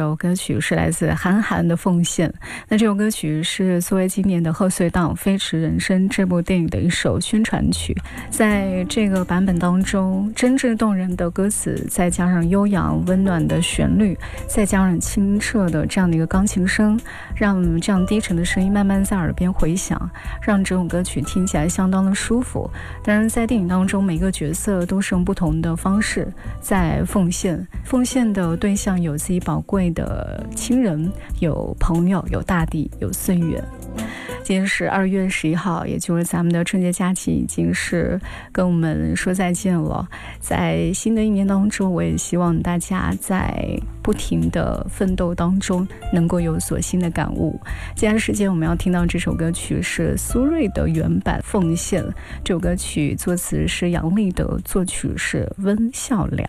首歌曲是来自韩寒的《奉献》，那这首歌曲是作为今年的贺岁档《飞驰人生》这部电影的一首宣传曲。在这个版本当中，真挚动人的歌词，再加上悠扬温暖的旋律，再加上清澈的这样的一个钢琴声，让这样低沉的声音慢慢在耳边回响，让这首歌曲听起来相当的舒服。当然，在电影当中，每个角色都是用不同的方式在奉献，奉献的对象。有自己宝贵的亲人，有朋友，有大地，有岁月。今天是二月十一号，也就是咱们的春节假期，已经是跟我们说再见了。在新的一年当中，我也希望大家在不停的奋斗当中，能够有所新的感悟。接下来时间我们要听到这首歌曲是苏芮的原版《奉献》，这首歌曲作词是杨立德，作曲是温孝良。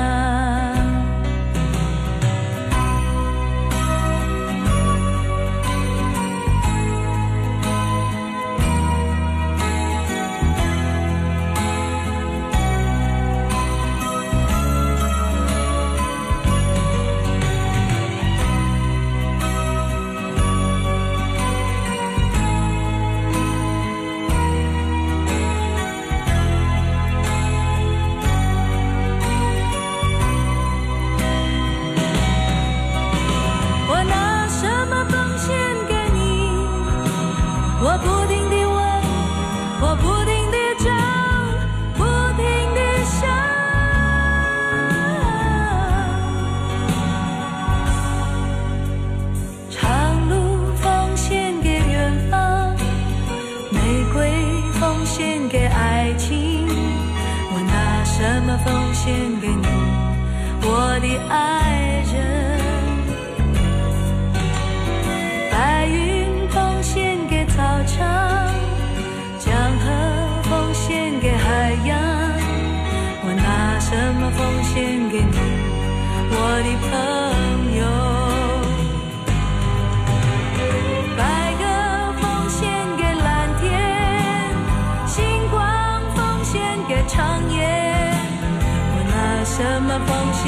什么奉献给你？我的朋友白鸽奉献给蓝天星光奉献给长夜。我拿什么奉献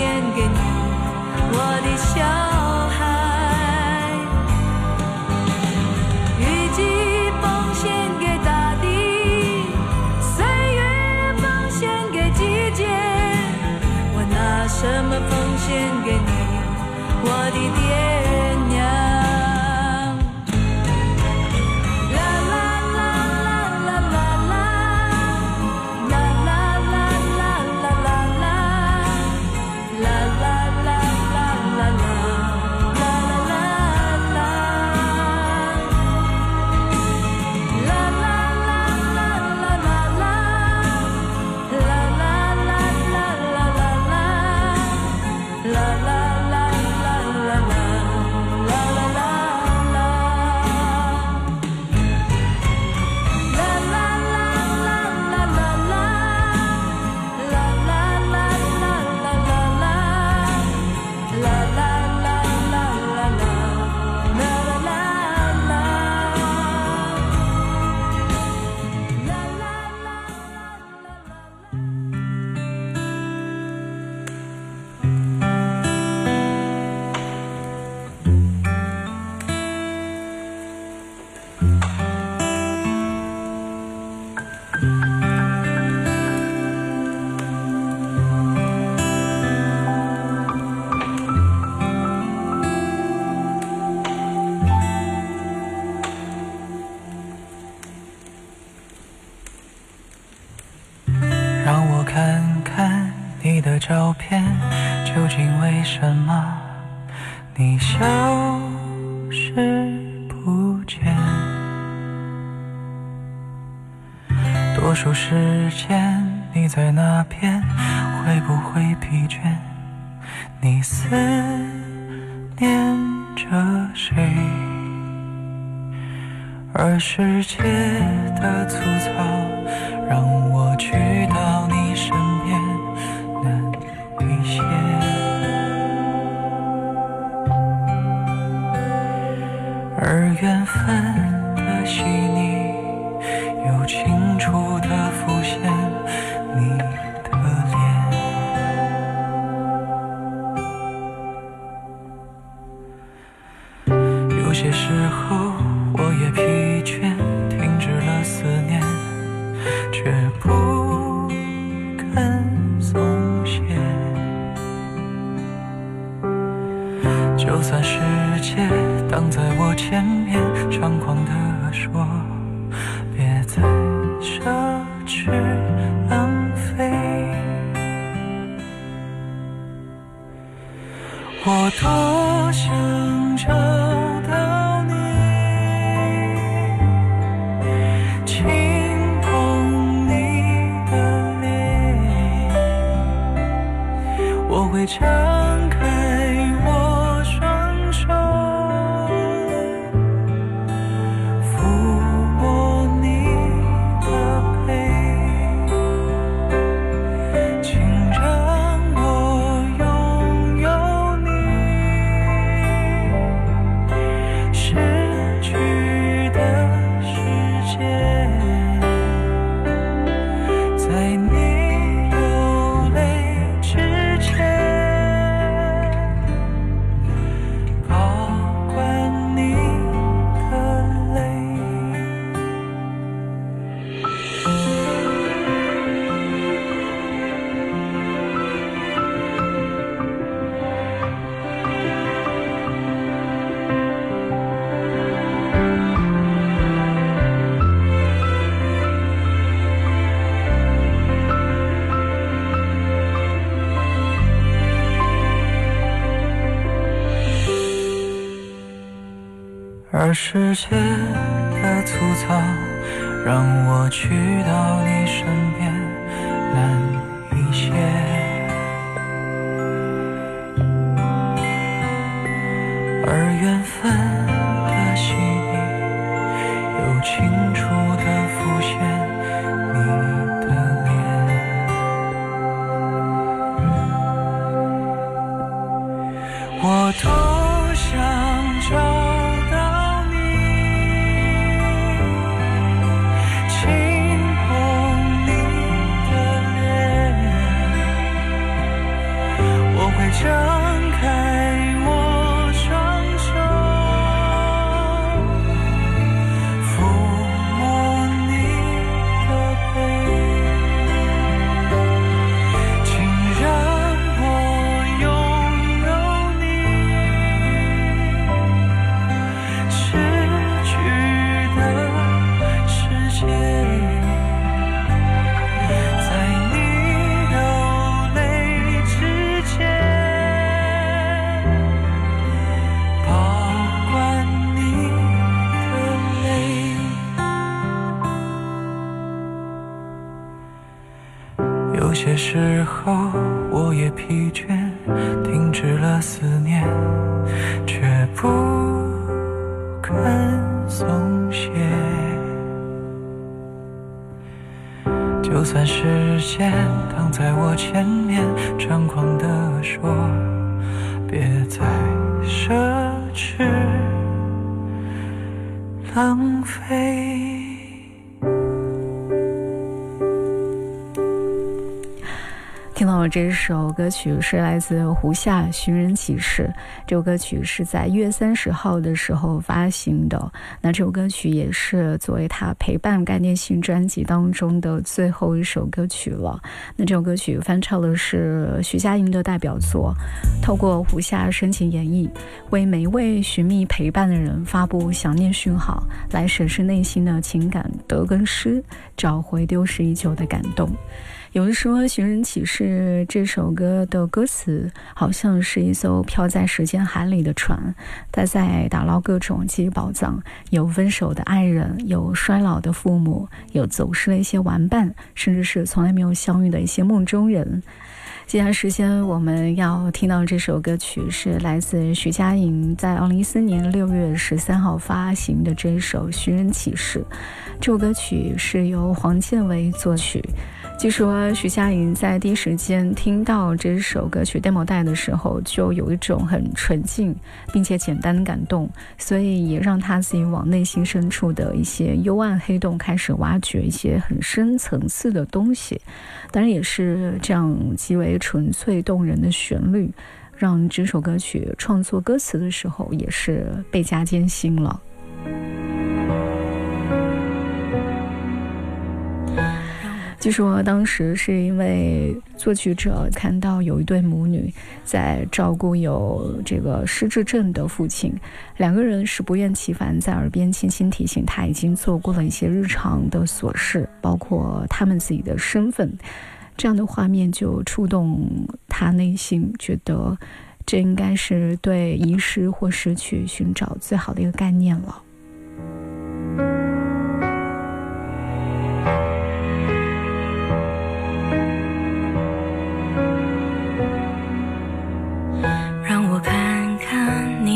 去这世界的粗糙，让我去到你身边。时间挡在我前面，猖狂地说，别再奢侈浪费。听到了这首歌曲是来自胡夏《寻人启事》，这首歌曲是在一月三十号的时候发行的。那这首歌曲也是作为他陪伴概念性专辑当中的最后一首歌曲了。那这首歌曲翻唱的是徐佳莹的代表作，透过胡夏深情演绎，为每一位寻觅陪伴的人发布想念讯号，来审视内心的情感得跟失，找回丢失已久的感动。有人说，《寻人启事》这首歌的歌词好像是一艘漂在时间海里的船，它在打捞各种记忆宝藏。有分手的爱人，有衰老的父母，有走失的一些玩伴，甚至是从来没有相遇的一些梦中人。接下来时间我们要听到这首歌曲，是来自徐佳莹在二零一四年六月十三号发行的这首《寻人启事》。这首歌曲是由黄建为作曲。据说徐佳莹在第一时间听到这首歌曲 demo 带的时候，就有一种很纯净并且简单的感动，所以也让她自己往内心深处的一些幽暗黑洞开始挖掘一些很深层次的东西。当然，也是这样极为纯粹动人的旋律，让这首歌曲创作歌词的时候也是倍加艰辛了。据说当时是因为作曲者看到有一对母女在照顾有这个失智症的父亲，两个人是不厌其烦在耳边轻轻提醒他已经做过了一些日常的琐事，包括他们自己的身份，这样的画面就触动他内心，觉得这应该是对遗失或失去寻找最好的一个概念了。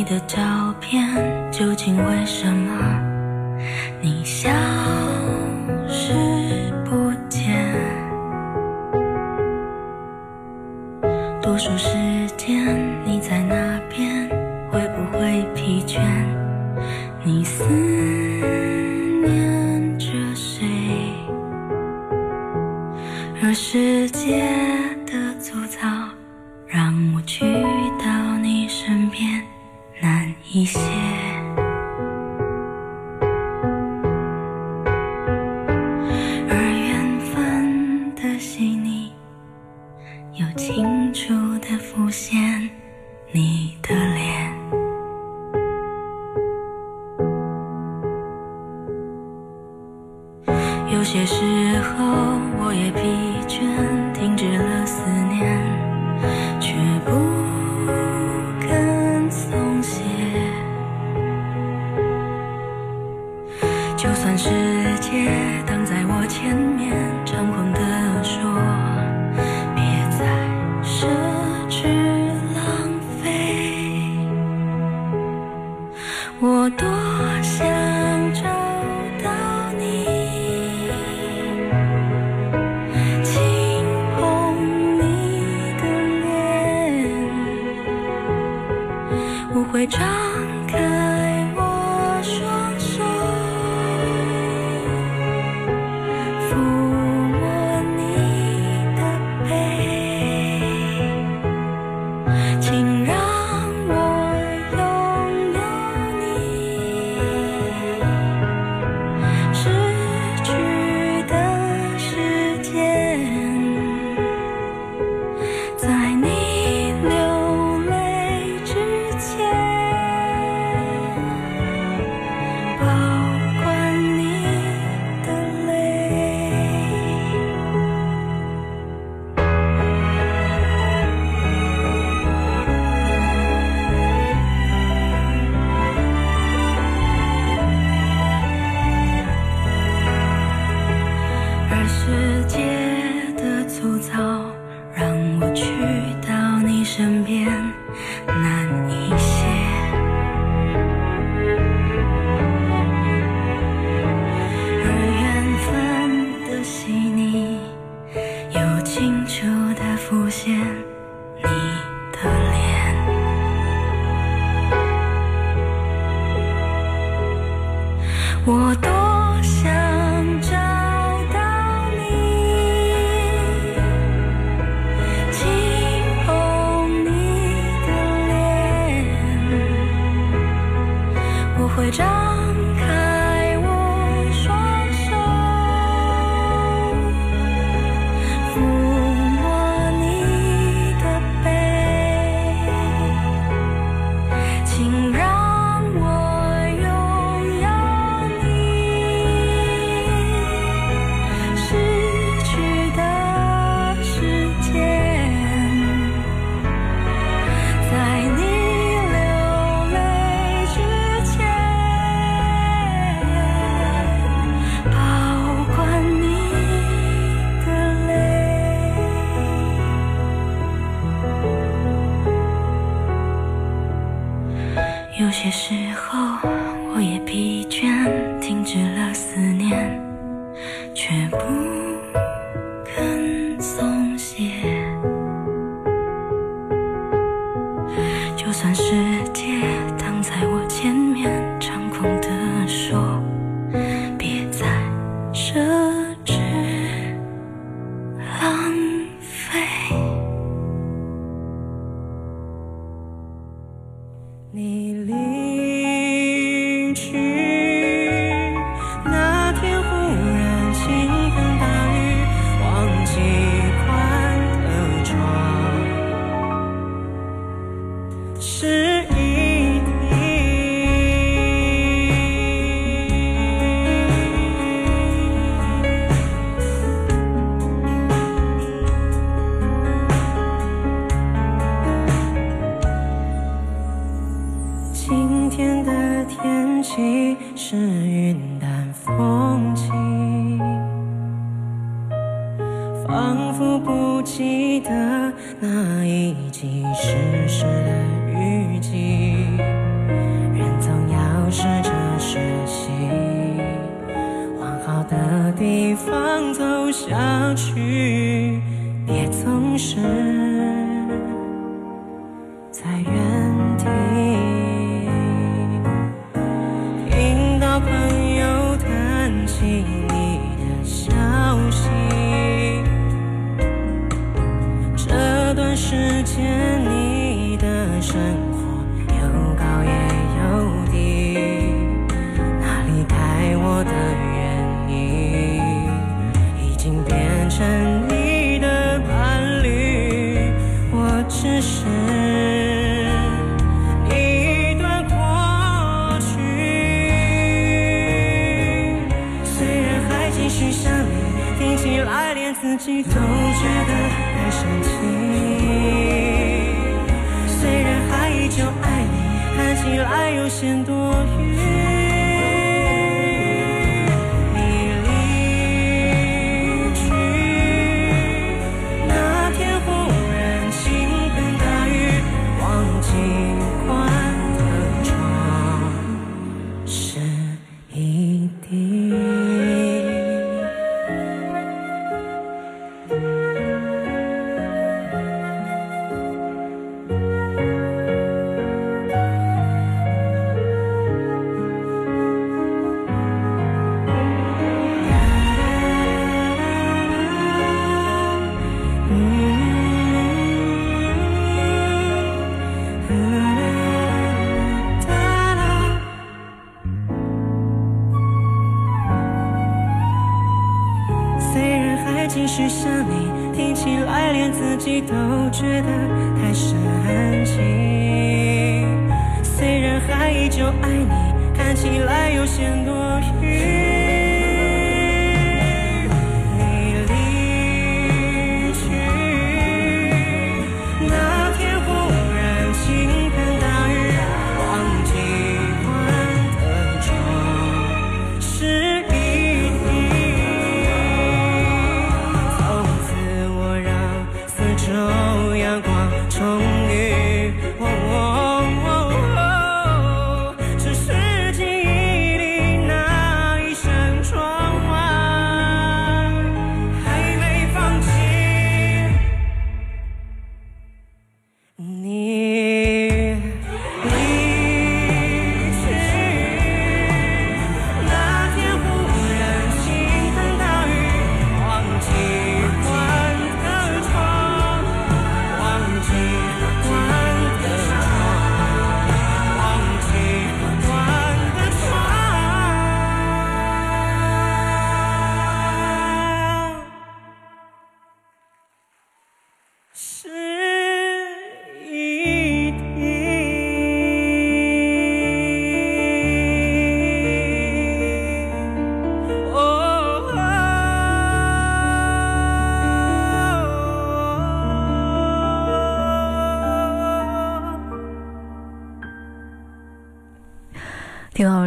的照片究竟为什么？你消失不见。多数时间松懈。就算是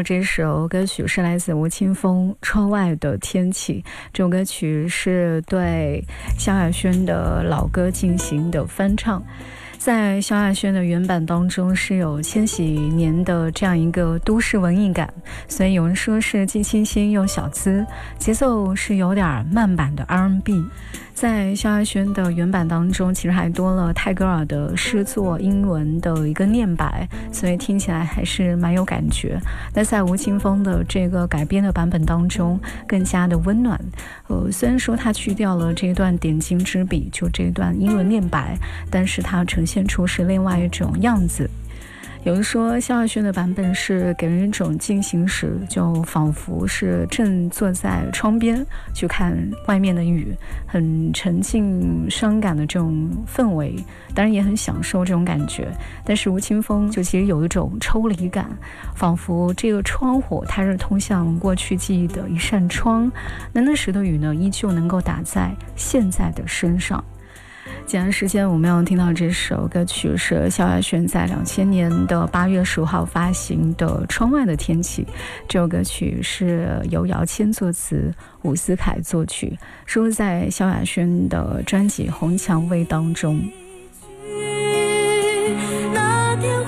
这首歌曲是来自吴青峰《窗外的天气》，这首歌曲是对萧亚轩的老歌进行的翻唱。在萧亚轩的原版当中是有千禧年的这样一个都市文艺感，所以有人说是既清新又小资，节奏是有点慢版的 R&B。在萧亚轩的原版当中，其实还多了泰戈尔的诗作英文的一个念白，所以听起来还是蛮有感觉。那在吴青峰的这个改编的版本当中，更加的温暖。呃，虽然说他去掉了这一段点睛之笔，就这一段英文念白，但是它呈现出是另外一种样子。有人说萧亚轩的版本是给人一种进行时，就仿佛是正坐在窗边去看外面的雨，很沉静伤感的这种氛围，当然也很享受这种感觉。但是吴青峰就其实有一种抽离感，仿佛这个窗户它是通向过去记忆的一扇窗，那那时的雨呢，依旧能够打在现在的身上。前段时间我们有听到这首歌曲是萧亚轩在两千年的八月十五号发行的《窗外的天气》。这首歌曲是由姚谦作词，伍思凯作曲，收录在萧亚轩的专辑《红蔷薇》当中。那天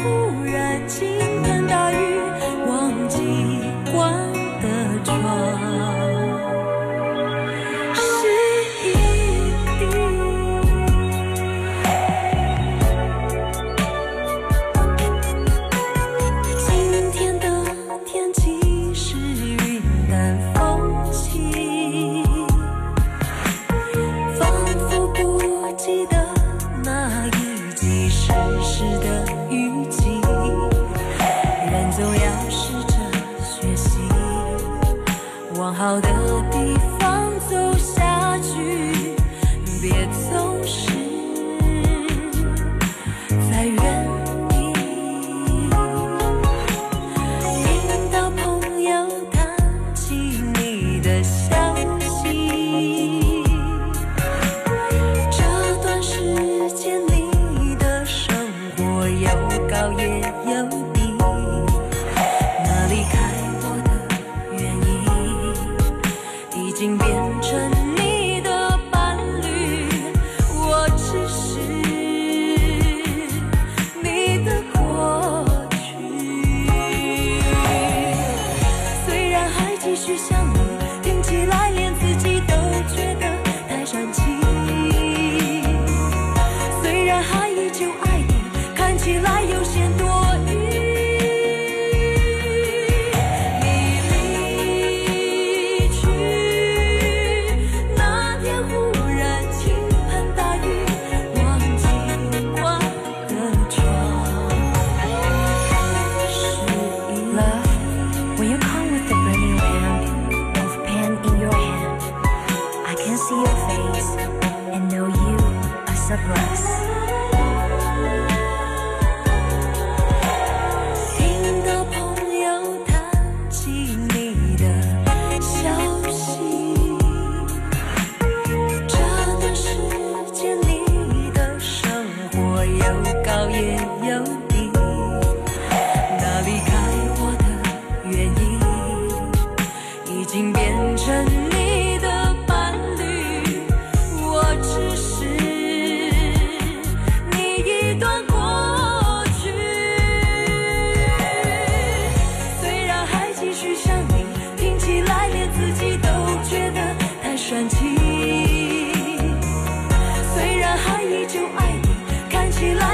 就爱你，看起来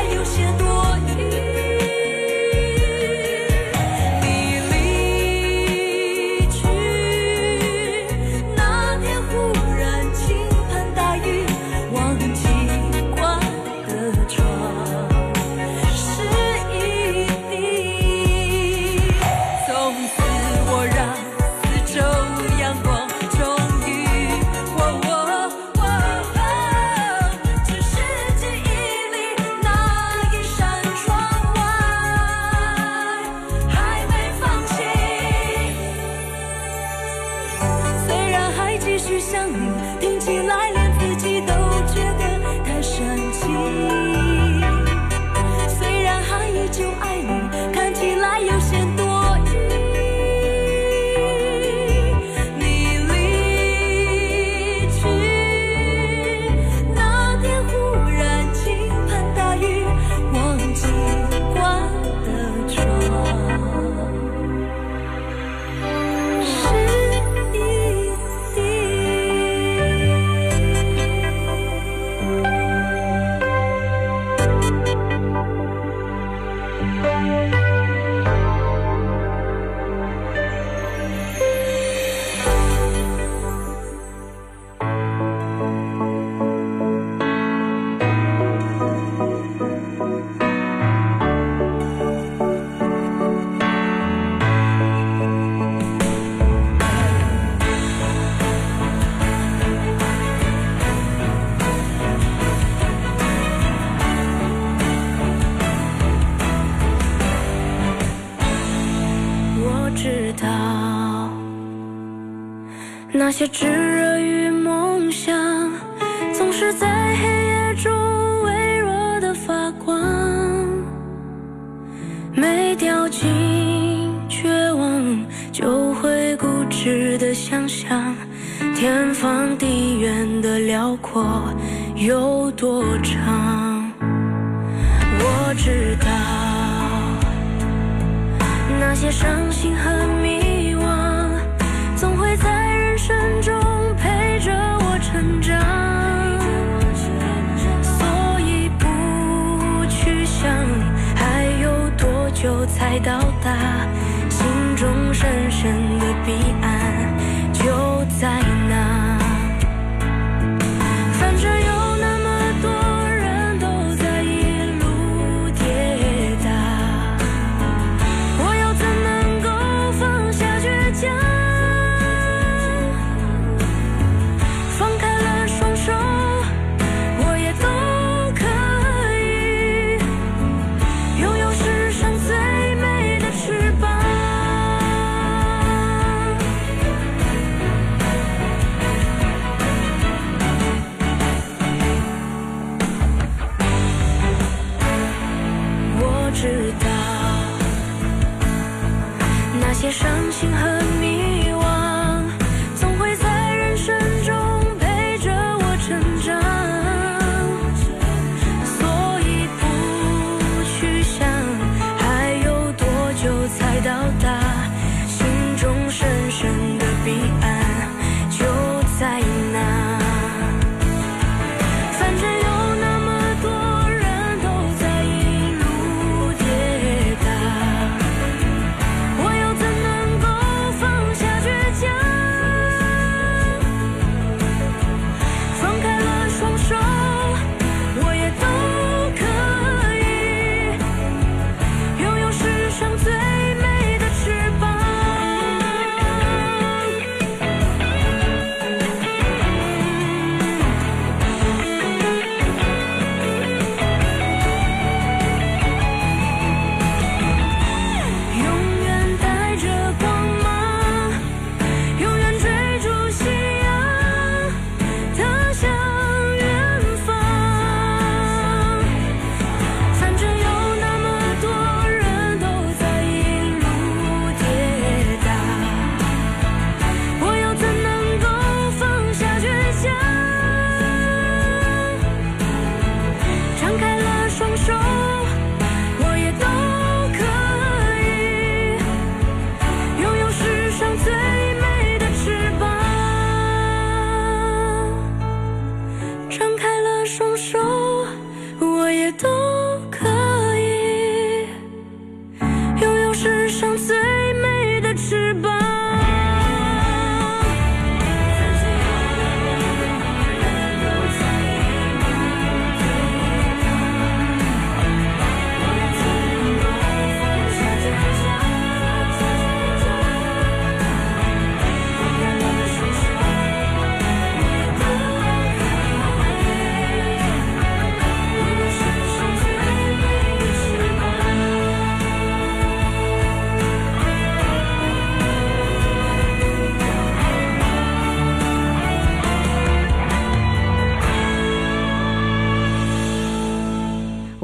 都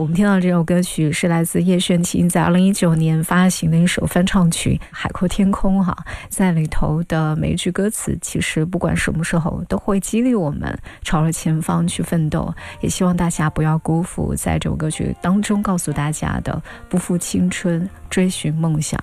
我们听到这首歌曲是来自叶炫清在二零一九年发行的一首翻唱曲《海阔天空》哈，在里头的每一句歌词，其实不管什么时候都会激励我们朝着前方去奋斗。也希望大家不要辜负在这首歌曲当中告诉大家的“不负青春，追寻梦想”。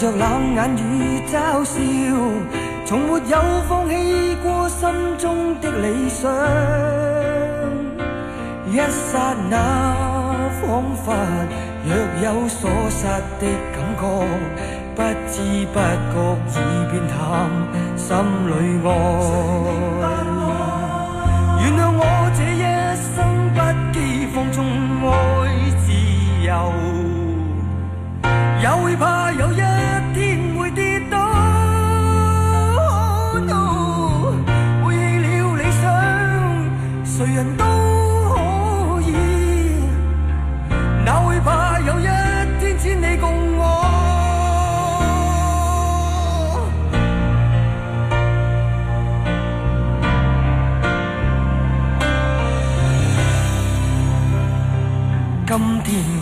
迎着冷眼与嘲笑，从没有放弃过心中的理想。一刹那，仿佛若有所失的感觉，不知不觉已变淡，心里爱。原谅我今